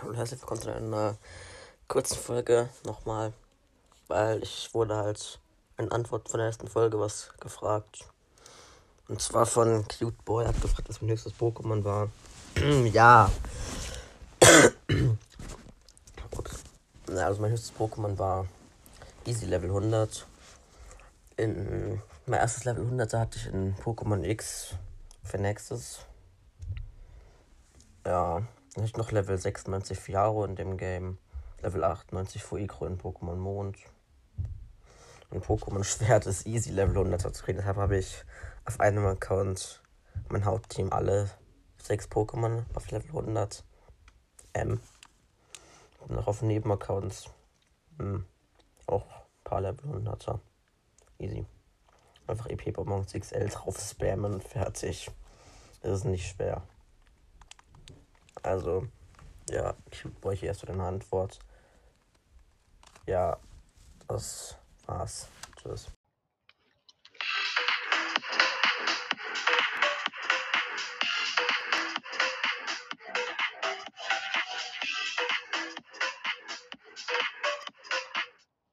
Hallo, herzlich willkommen zu einer kurzen Folge nochmal, weil ich wurde halt in Antwort von der ersten Folge was gefragt. Und zwar von Cute Boy, hat gefragt, was mein höchstes Pokémon war. ja. also mein höchstes Pokémon war Easy Level 100. In mein erstes Level 100 hatte ich in Pokémon X für nächstes. Ja, ich noch Level 96 Fiaro in dem Game. Level 98 Fuigro in Pokémon Mond. Und Pokémon Schwert ist easy Level 100 zu kriegen. Deshalb habe ich auf einem Account mein Hauptteam alle sechs Pokémon auf Level 100. M. Und noch auf Nebenaccounts hm, auch ein paar Level 100er. Easy. Einfach EP Bonbons XL drauf spammen und fertig. Das ist nicht schwer. Also, ja, ich brauche hier erst eine Antwort. Ja, das war's. Tschüss.